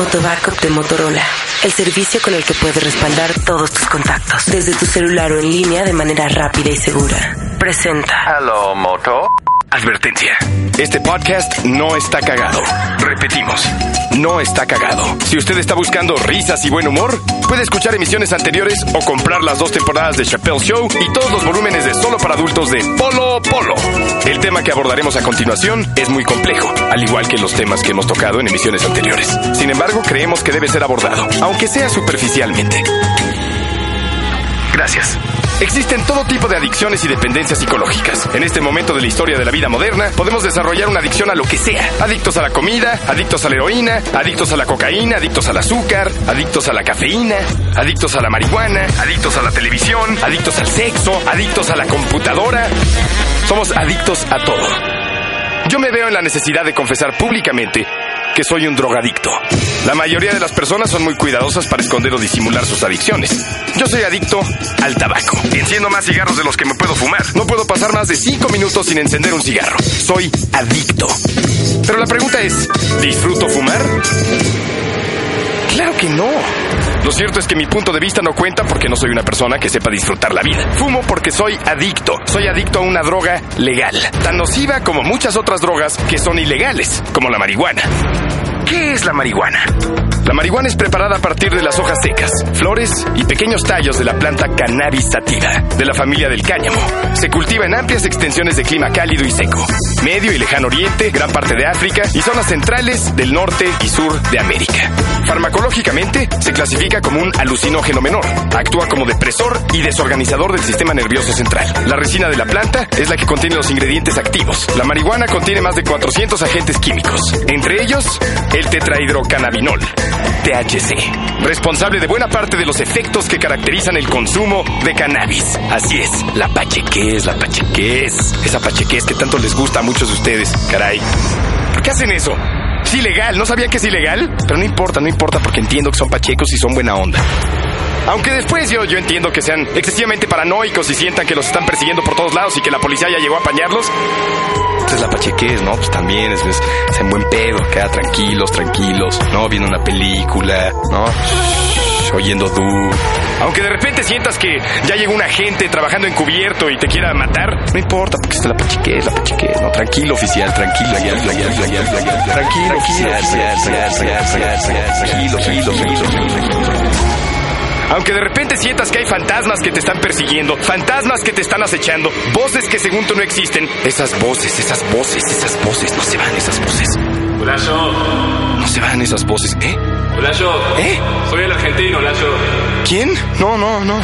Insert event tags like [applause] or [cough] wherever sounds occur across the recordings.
Motobackup de Motorola. El servicio con el que puedes respaldar todos tus contactos. Desde tu celular o en línea de manera rápida y segura. Presenta. Hello, Moto. Advertencia. Este podcast no está cagado. Repetimos, no está cagado. Si usted está buscando risas y buen humor, puede escuchar emisiones anteriores o comprar las dos temporadas de Chappelle Show y todos los volúmenes de solo para adultos de Polo Polo. El tema que abordaremos a continuación es muy complejo, al igual que los temas que hemos tocado en emisiones anteriores. Sin embargo, creemos que debe ser abordado, aunque sea superficialmente. Gracias. Existen todo tipo de adicciones y dependencias psicológicas. En este momento de la historia de la vida moderna, podemos desarrollar una adicción a lo que sea. Adictos a la comida, adictos a la heroína, adictos a la cocaína, adictos al azúcar, adictos a la cafeína, adictos a la marihuana, adictos a la televisión, adictos al sexo, adictos a la computadora. Somos adictos a todo. Yo me veo en la necesidad de confesar públicamente soy un drogadicto. La mayoría de las personas son muy cuidadosas para esconder o disimular sus adicciones. Yo soy adicto al tabaco. Enciendo más cigarros de los que me puedo fumar. No puedo pasar más de 5 minutos sin encender un cigarro. Soy adicto. Pero la pregunta es, ¿disfruto fumar? Claro que no. Lo cierto es que mi punto de vista no cuenta porque no soy una persona que sepa disfrutar la vida. Fumo porque soy adicto. Soy adicto a una droga legal, tan nociva como muchas otras drogas que son ilegales, como la marihuana. ¿Qué es la marihuana? La marihuana es preparada a partir de las hojas secas, flores y pequeños tallos de la planta cannabis sativa, de la familia del cáñamo. Se cultiva en amplias extensiones de clima cálido y seco, Medio y Lejano Oriente, gran parte de África y zonas centrales del norte y sur de América. Farmacológicamente, se clasifica como un alucinógeno menor. Actúa como depresor y desorganizador del sistema nervioso central. La resina de la planta es la que contiene los ingredientes activos. La marihuana contiene más de 400 agentes químicos, entre ellos el tetrahidrocannabinol, THC, responsable de buena parte de los efectos que caracterizan el consumo de cannabis. Así es, la pachequez, la pachequez, esa pachequez que tanto les gusta a muchos de ustedes, caray. ¿Por qué hacen eso? Es ilegal, ¿no sabían que es ilegal? Pero no importa, no importa porque entiendo que son pachecos y son buena onda. Aunque después yo, yo entiendo que sean excesivamente paranoicos y sientan que los están persiguiendo por todos lados y que la policía ya llegó a apañarlos. Entonces la pachequez, ¿no? Pues también es, es, es en buen pedo, queda tranquilos, tranquilos, ¿no? Viendo una película, ¿no? Oyendo du. Aunque de repente sientas que ya llegó un agente trabajando encubierto y te quiera matar, no importa, porque está la pachequez, la pachequez, ¿no? Tranquilo, oficial, tranquilo, tranquilo, tranquilo, tranquilo, tranquilo. Aunque de repente sientas que hay fantasmas que te están persiguiendo, fantasmas que te están acechando, voces que según tú no existen, esas voces, esas voces, esas voces, no se van esas voces. Layo, No se van esas voces, ¿eh? Layo. ¿Eh? Soy el argentino, Layo. ¿Quién? No, no, no.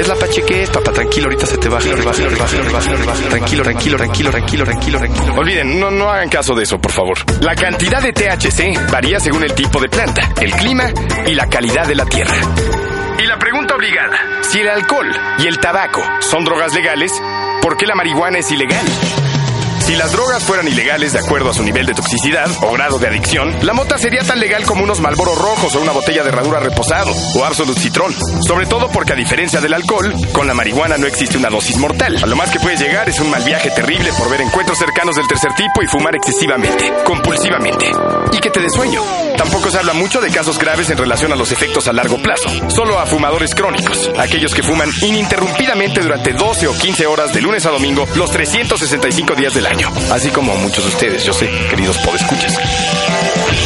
Es la pachequez, papá. Tranquilo, ahorita se te baja. te baja, te baja, te baja, te baja. Tranquilo, tranquilo, tranquilo, tranquilo, tranquilo, tranquilo. Olviden, no, no hagan caso de eso, por favor. La cantidad de THC varía según el tipo de planta, el clima y la calidad de la tierra. Obligada, si el alcohol y el tabaco son drogas legales, ¿por qué la marihuana es ilegal? Si las drogas fueran ilegales de acuerdo a su nivel de toxicidad o grado de adicción, la mota sería tan legal como unos malboros rojos o una botella de herradura reposado o Absolut Citrón. Sobre todo porque a diferencia del alcohol, con la marihuana no existe una dosis mortal. A lo más que puedes llegar es un mal viaje terrible por ver encuentros cercanos del tercer tipo y fumar excesivamente, compulsivamente. Y que te dé sueño. Tampoco se habla mucho de casos graves en relación a los efectos a largo plazo. Solo a fumadores crónicos, aquellos que fuman ininterrumpidamente durante 12 o 15 horas de lunes a domingo los 365 días del año. Así como muchos de ustedes, yo sé, queridos podescuchas.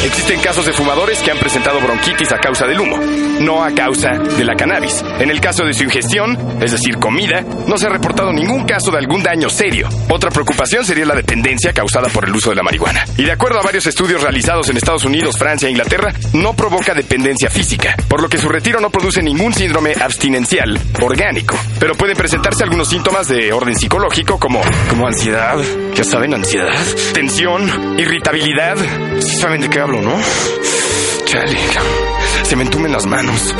Existen casos de fumadores que han presentado bronquitis a causa del humo, no a causa de la cannabis. En el caso de su ingestión, es decir, comida, no se ha reportado ningún caso de algún daño serio. Otra preocupación sería la dependencia causada por el uso de la marihuana. Y de acuerdo a varios estudios realizados en Estados Unidos, Francia e Inglaterra, no provoca dependencia física, por lo que su retiro no produce ningún síndrome abstinencial orgánico. Pero pueden presentarse algunos síntomas de orden psicológico como, como ansiedad, ya saben, ansiedad, tensión, irritabilidad. Sí saben de qué hablo, ¿no? Chale, se me entumen las manos.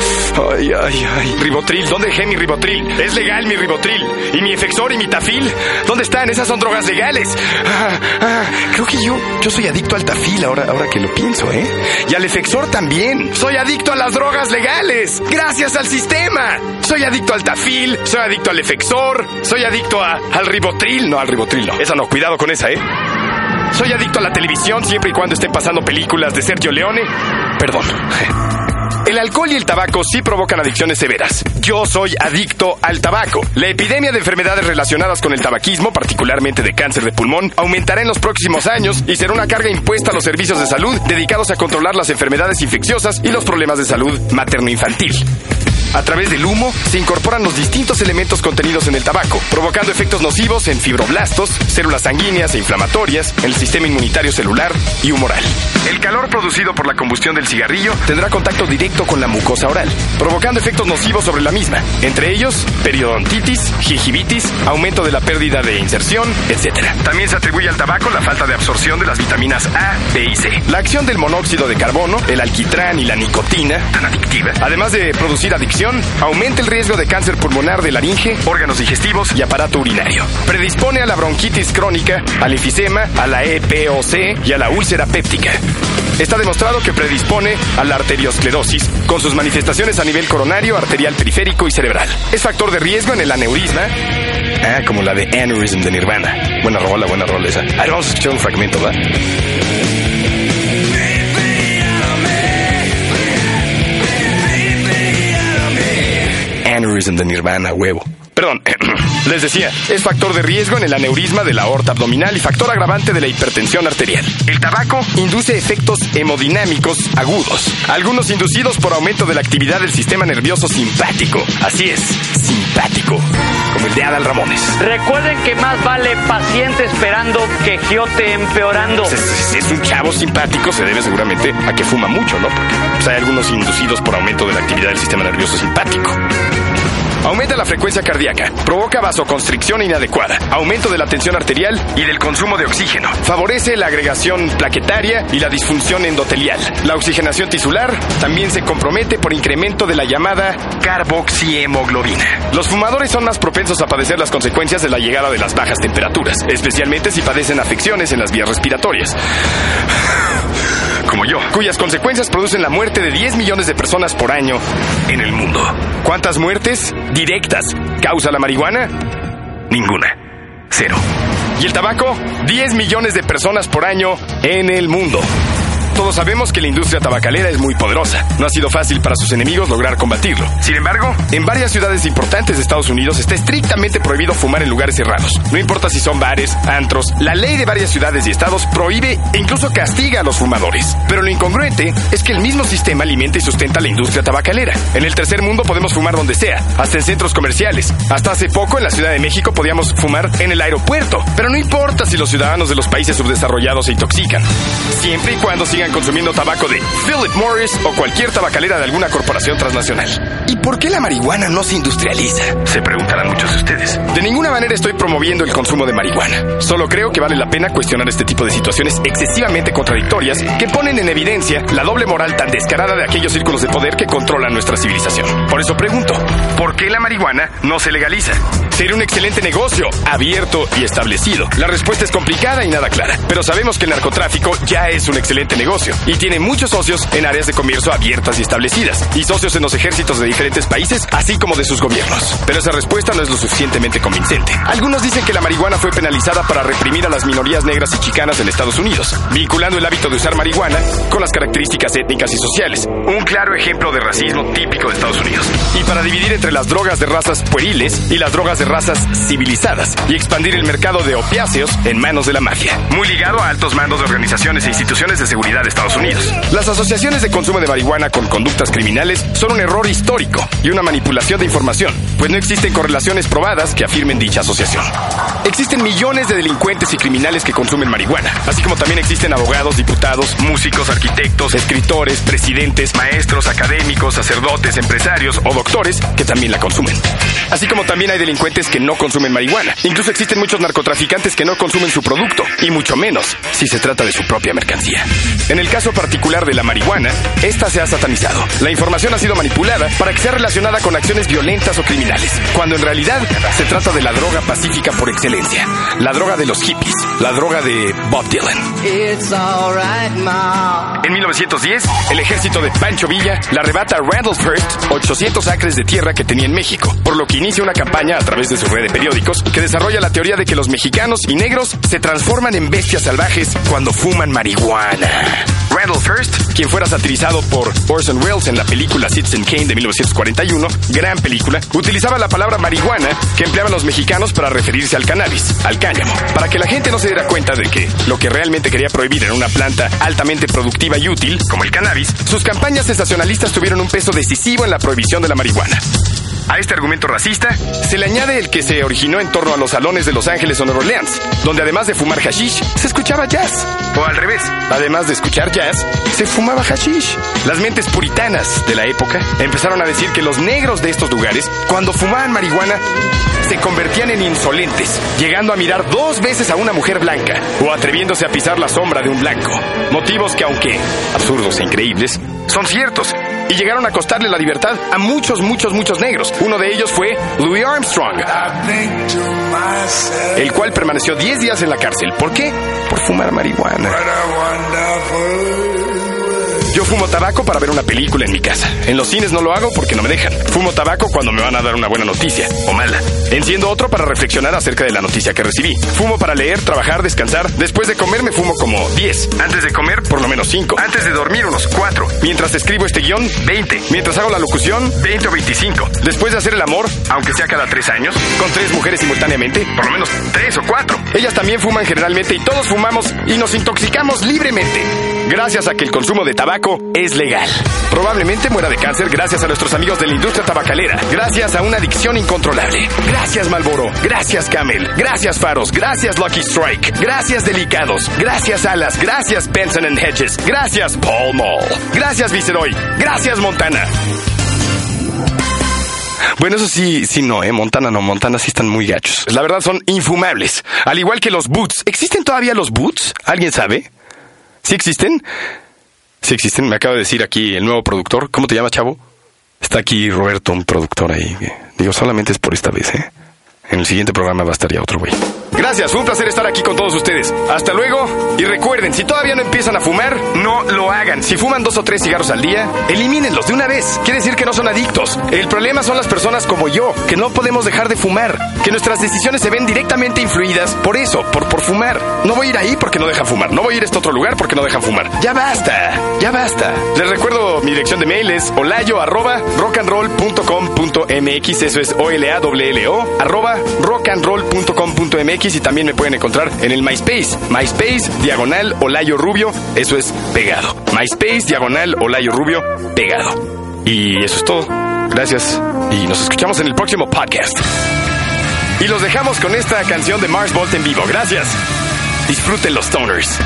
Ay, ay, ay. Ribotril, ¿dónde dejé mi ribotril? Es legal mi ribotril. ¿Y mi efexor y mi tafil? ¿Dónde están? Esas son drogas legales. Ah, ah, creo que yo, yo soy adicto al tafil ahora, ahora que lo pienso, ¿eh? Y al efexor también. Soy adicto a las drogas legales. Gracias al sistema. Soy adicto al tafil, soy adicto al efexor, soy adicto a, al ribotril. No, al ribotril no. Esa no, cuidado con esa, ¿eh? Soy adicto a la televisión siempre y cuando estén pasando películas de Sergio Leone. Perdón. El alcohol y el tabaco sí provocan adicciones severas. Yo soy adicto al tabaco. La epidemia de enfermedades relacionadas con el tabaquismo, particularmente de cáncer de pulmón, aumentará en los próximos años y será una carga impuesta a los servicios de salud dedicados a controlar las enfermedades infecciosas y los problemas de salud materno-infantil. A través del humo se incorporan los distintos elementos contenidos en el tabaco, provocando efectos nocivos en fibroblastos, células sanguíneas e inflamatorias, en el sistema inmunitario celular y humoral. El calor producido por la combustión del cigarrillo tendrá contacto directo con la mucosa oral, provocando efectos nocivos sobre la misma, entre ellos periodontitis, gingivitis, aumento de la pérdida de inserción, etc. También se atribuye al tabaco la falta de absorción de las vitaminas A, B y C. La acción del monóxido de carbono, el alquitrán y la nicotina, tan adictiva, además de producir adicción, aumenta el riesgo de cáncer pulmonar de laringe, órganos digestivos y aparato urinario. Predispone a la bronquitis crónica, al enfisema, a la EPOC y a la úlcera péptica. Está demostrado que predispone a la arteriosclerosis con sus manifestaciones a nivel coronario, arterial periférico y cerebral. Es factor de riesgo en el aneurisma. Ah, como la de Aneurysm de Nirvana. Buena rola, buena rola esa. Ahora vamos a escuchar un fragmento, ¿va? De Nirvana, huevo. Perdón, [clears throat] les decía, es factor de riesgo en el aneurisma de la aorta abdominal y factor agravante de la hipertensión arterial. El tabaco induce efectos hemodinámicos agudos, algunos inducidos por aumento de la actividad del sistema nervioso simpático. Así es, simpático, como el de Adal Ramones. Recuerden que más vale paciente esperando que giote empeorando. Si es, es un chavo simpático, se debe seguramente a que fuma mucho, ¿no? Porque pues, hay algunos inducidos por aumento de la actividad del sistema nervioso simpático. Aumenta la frecuencia cardíaca, provoca vasoconstricción inadecuada, aumento de la tensión arterial y del consumo de oxígeno. Favorece la agregación plaquetaria y la disfunción endotelial. La oxigenación tisular también se compromete por incremento de la llamada carboxihemoglobina. Los fumadores son más propensos a padecer las consecuencias de la llegada de las bajas temperaturas, especialmente si padecen afecciones en las vías respiratorias como yo, cuyas consecuencias producen la muerte de 10 millones de personas por año en el mundo. ¿Cuántas muertes directas causa la marihuana? Ninguna. Cero. ¿Y el tabaco? 10 millones de personas por año en el mundo. Todos sabemos que la industria tabacalera es muy poderosa. No ha sido fácil para sus enemigos lograr combatirlo. Sin embargo, en varias ciudades importantes de Estados Unidos está estrictamente prohibido fumar en lugares cerrados. No importa si son bares, antros, la ley de varias ciudades y estados prohíbe e incluso castiga a los fumadores. Pero lo incongruente es que el mismo sistema alimenta y sustenta la industria tabacalera. En el tercer mundo podemos fumar donde sea, hasta en centros comerciales. Hasta hace poco en la Ciudad de México podíamos fumar en el aeropuerto. Pero no importa si los ciudadanos de los países subdesarrollados se intoxican. Siempre y cuando sigan consumiendo tabaco de Philip Morris o cualquier tabacalera de alguna corporación transnacional. ¿Y por qué la marihuana no se industrializa? Se preguntarán muchos de ustedes. De ninguna manera estoy promoviendo el consumo de marihuana. Solo creo que vale la pena cuestionar este tipo de situaciones excesivamente contradictorias que ponen en evidencia la doble moral tan descarada de aquellos círculos de poder que controlan nuestra civilización. Por eso pregunto, ¿por qué la marihuana no se legaliza? Sería un excelente negocio, abierto y establecido. La respuesta es complicada y nada clara, pero sabemos que el narcotráfico ya es un excelente negocio y tiene muchos socios en áreas de comercio abiertas y establecidas y socios en los ejércitos de diferentes países, así como de sus gobiernos. Pero esa respuesta no es lo suficientemente convincente. Algunos dicen que la marihuana fue penalizada para reprimir a las minorías negras y chicanas en Estados Unidos, vinculando el hábito de usar marihuana con las características étnicas y sociales. Un claro ejemplo de racismo típico de Estados Unidos. Y para dividir entre las drogas de razas pueriles y las drogas de razas civilizadas y expandir el mercado de opiáceos en manos de la mafia. Muy ligado a altos mandos de organizaciones e instituciones de seguridad de Estados Unidos. Las asociaciones de consumo de marihuana con conductas criminales son un error histórico y una manipulación de información, pues no existen correlaciones probadas que afirmen dicha asociación. Existen millones de delincuentes y criminales que consumen marihuana, así como también existen abogados, diputados, músicos, arquitectos, escritores, presidentes, maestros, académicos, sacerdotes, empresarios o doctores que también la consumen. Así como también hay delincuentes que no consumen marihuana. Incluso existen muchos narcotraficantes que no consumen su producto, y mucho menos si se trata de su propia mercancía. En el caso particular de la marihuana, esta se ha satanizado. La información ha sido manipulada para que sea relacionada con acciones violentas o criminales, cuando en realidad se trata de la droga pacífica por excelencia. La droga de los hippies, la droga de Bob Dylan. En 1910, el ejército de Pancho Villa le arrebata a Randall First 800 acres de tierra que tenía en México, por lo que inicia una campaña a través de su red de periódicos que desarrolla la teoría de que los mexicanos y negros se transforman en bestias salvajes cuando fuman marihuana. Randall First, quien fuera satirizado por Orson Welles en la película Citizen Kane de 1941, gran película, utilizaba la palabra marihuana que empleaban los mexicanos para referirse al cannabis, al cáñamo, para que la gente no se diera cuenta de que lo que realmente quería prohibir era una planta altamente productiva y útil, como el cannabis, sus campañas sensacionalistas tuvieron un peso decisivo en la prohibición de la marihuana. A este argumento racista se le añade el que se originó en torno a los salones de Los Ángeles o Nueva Orleans, donde además de fumar hashish, se escuchaba jazz. O al revés, además de escuchar jazz, se fumaba hashish. Las mentes puritanas de la época empezaron a decir que los negros de estos lugares, cuando fumaban marihuana, se convertían en insolentes, llegando a mirar dos veces a una mujer blanca o atreviéndose a pisar la sombra de un blanco. Motivos que, aunque absurdos e increíbles, son ciertos y llegaron a costarle la libertad a muchos, muchos, muchos negros. Uno de ellos fue Louis Armstrong, el cual permaneció 10 días en la cárcel. ¿Por qué? Por fumar marihuana. Yo fumo tabaco para ver una película en mi casa. En los cines no lo hago porque no me dejan. Fumo tabaco cuando me van a dar una buena noticia o mala. Enciendo otro para reflexionar acerca de la noticia que recibí. Fumo para leer, trabajar, descansar. Después de comer me fumo como 10. Antes de comer, por lo menos 5. Antes de dormir, unos 4. Mientras escribo este guion, 20. Mientras hago la locución, 20 o 25. Después de hacer el amor, aunque sea cada 3 años, con tres mujeres simultáneamente, por lo menos 3 o 4. Ellas también fuman generalmente y todos fumamos y nos intoxicamos libremente. Gracias a que el consumo de tabaco es legal. Probablemente muera de cáncer gracias a nuestros amigos de la industria tabacalera, gracias a una adicción incontrolable. Gracias Malboro, gracias Camel, gracias Faros, gracias Lucky Strike, gracias Delicados, gracias Alas, gracias Benson and Hedges, gracias Paul Mall, gracias Viceroy, gracias Montana. Bueno, eso sí, sí no, ¿eh? Montana no, Montana sí están muy gachos. La verdad son infumables. Al igual que los boots. ¿Existen todavía los boots? ¿Alguien sabe? ¿Sí existen? Sí existen, me acaba de decir aquí el nuevo productor. ¿Cómo te llamas, chavo? Está aquí Roberto, un productor ahí. Digo, solamente es por esta vez, ¿eh? En el siguiente programa va a estar ya otro güey. Gracias, fue un placer estar aquí con todos ustedes. Hasta luego. Y recuerden, si todavía no empiezan a fumar, no lo hagan. Si fuman dos o tres cigarros al día, elimínenlos de una vez. Quiere decir que no son adictos. El problema son las personas como yo, que no podemos dejar de fumar. Que nuestras decisiones se ven directamente influidas por eso, por, por fumar. No voy a ir ahí porque no dejan fumar. No voy a ir a este otro lugar porque no dejan fumar. Ya basta, ya basta. Les recuerdo mi dirección de mail es olayo arroba rockandroll.com.mx. Eso es o l a w l o arroba rockandroll.com.mx y también me pueden encontrar en el MySpace. MySpace, diagonal, Olayo Rubio. Eso es pegado. MySpace, diagonal, Olayo Rubio, pegado. Y eso es todo. Gracias. Y nos escuchamos en el próximo podcast. Y los dejamos con esta canción de Mars Volt en vivo. Gracias. Disfruten los stoners.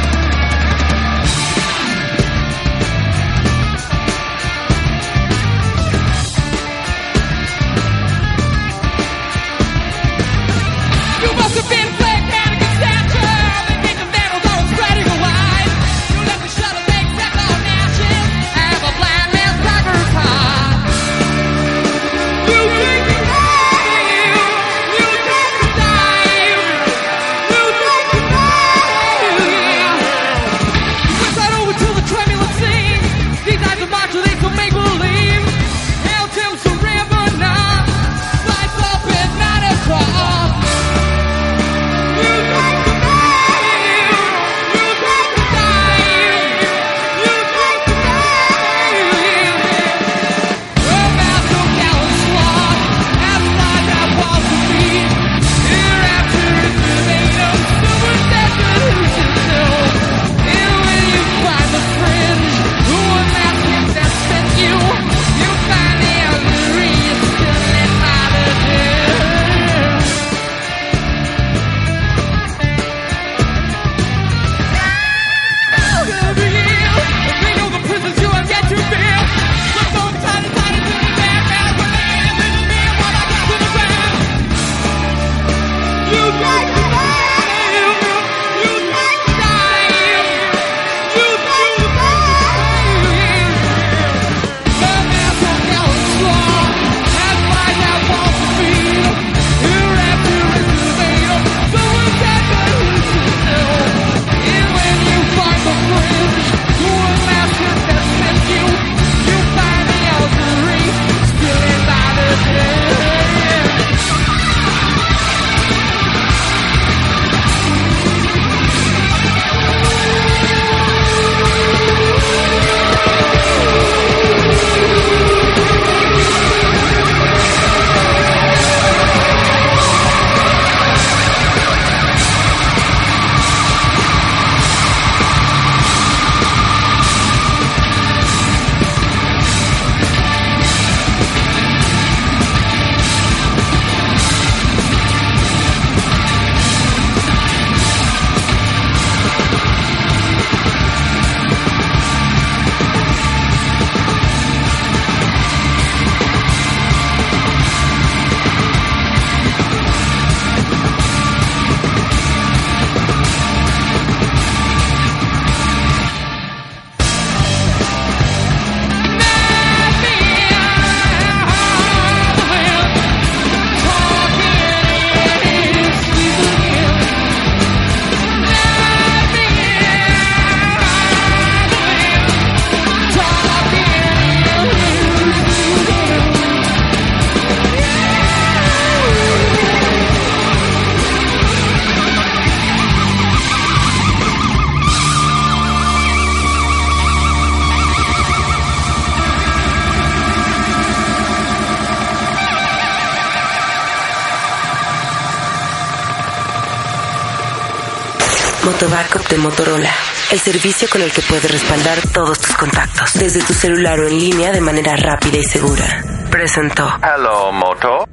Moto Backup de Motorola, el servicio con el que puedes respaldar todos tus contactos, desde tu celular o en línea de manera rápida y segura. Presentó. Hello, Moto.